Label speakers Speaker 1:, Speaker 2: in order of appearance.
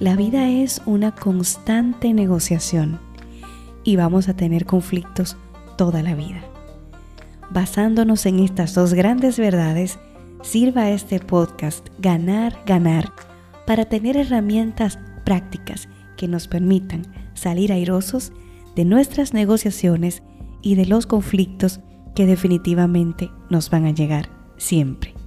Speaker 1: La vida es una constante negociación y vamos a tener conflictos toda la vida. Basándonos en estas dos grandes verdades, sirva este podcast Ganar, Ganar para tener herramientas prácticas que nos permitan salir airosos de nuestras negociaciones y de los conflictos que definitivamente nos van a llegar siempre.